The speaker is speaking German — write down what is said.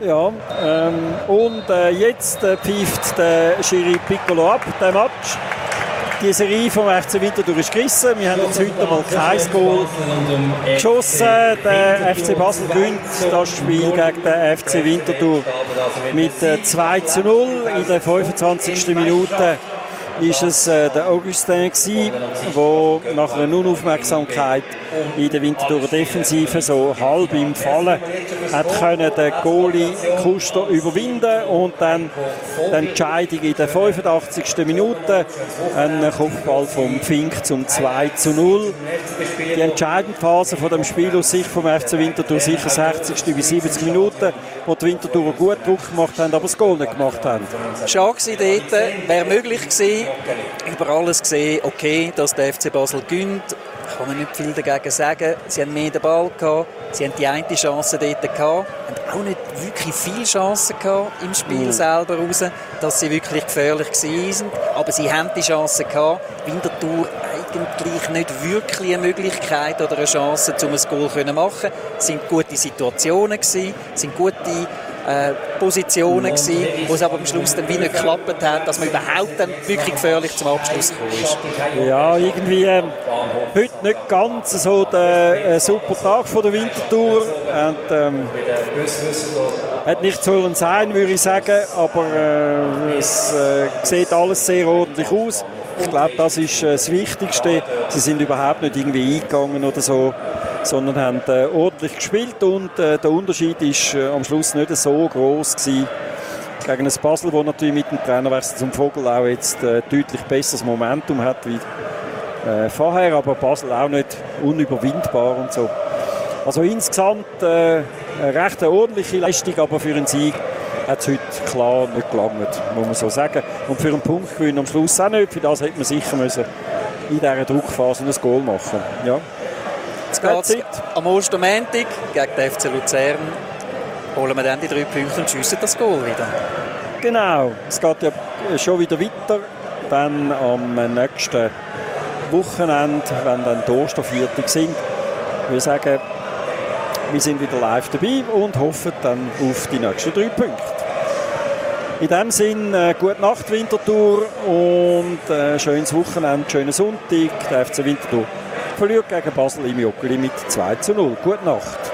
Ja, ähm, und äh, jetzt äh, pfeift der Schiri Piccolo ab, der Match. Die Serie vom FC Winterthur ist gerissen. Wir haben jetzt heute mal kein Goal geschossen. Der FC Basel gewinnt das Spiel gegen den FC Winterthur mit 2 äh, zu 0 in der 25. Minute ist es äh, der Augustin gewesen, der nach einer Unaufmerksamkeit in der Winterthurer Defensive so halb im Fallen hat können den Goalie Kuster überwinden und dann die Entscheidung in der 85. Minute ein Kopfball vom Fink zum 2 zu 0. Die entscheidende Phase von dem Spiel aus Sicht vom FC Winterthur sicher 60. bis 70 Minuten, wo die Winterthurer gut Druck gemacht haben, aber das Goal nicht gemacht haben. Schade dort, wäre möglich gewesen, über alles gesehen, okay, dass der FC Basel gönnt. Kann man nicht viel dagegen sagen. Sie haben mehr den Ball gehabt. Sie haben die eine Chance dort gehabt. Haben auch nicht wirklich viele Chancen gehabt im Spiel mm. selber raus, dass sie wirklich gefährlich waren. Aber sie haben die Chance gehabt. Winterthur eigentlich nicht wirklich eine Möglichkeit oder eine Chance, um ein Goal zu machen. Es sind gute Situationen gewesen, sind gute äh, Positionen gewesen, wo es aber am Schluss dann wie nicht geklappt hat, dass man überhaupt dann wirklich gefährlich zum Abschluss gekommen ist. Ja, irgendwie äh, heute nicht ganz so der äh, super Tag von der Wintertour. Und, ähm, hat nicht sollen sein, würde ich sagen, aber äh, es äh, sieht alles sehr ordentlich aus. Ich glaube, das ist äh, das Wichtigste. Sie sind überhaupt nicht irgendwie eingegangen oder so sondern haben äh, ordentlich gespielt und äh, der Unterschied ist äh, am Schluss nicht so groß gewesen gegen ein Basel, wo natürlich mit dem Trainerwechsel zum Vogel auch jetzt äh, deutlich besseres Momentum hat wie äh, vorher, aber Basel auch nicht unüberwindbar und so. Also insgesamt äh, eine recht ordentliche Leistung, aber für einen Sieg hat es heute klar nicht gelangt, muss man so sagen. Und für einen Punktgewinn am Schluss auch nicht, für das hätte man sicher müssen in dieser Druckphase ein Goal machen ja. Jetzt geht am Ostermontag gegen den FC Luzern. Holen wir dann die drei Punkte und schiessen das Goal wieder. Genau, es geht ja schon wieder weiter. Dann am nächsten Wochenende, wenn dann die Osterviertel sind. Wir sagen, wir sind wieder live dabei und hoffen dann auf die nächsten drei Punkte. In diesem Sinne, äh, gute Nacht Wintertour und äh, schönes Wochenende, schönen Sonntag, der FC Winterthur verliert gegen Basel im Joggeli mit 2 zu 0. Gute Nacht.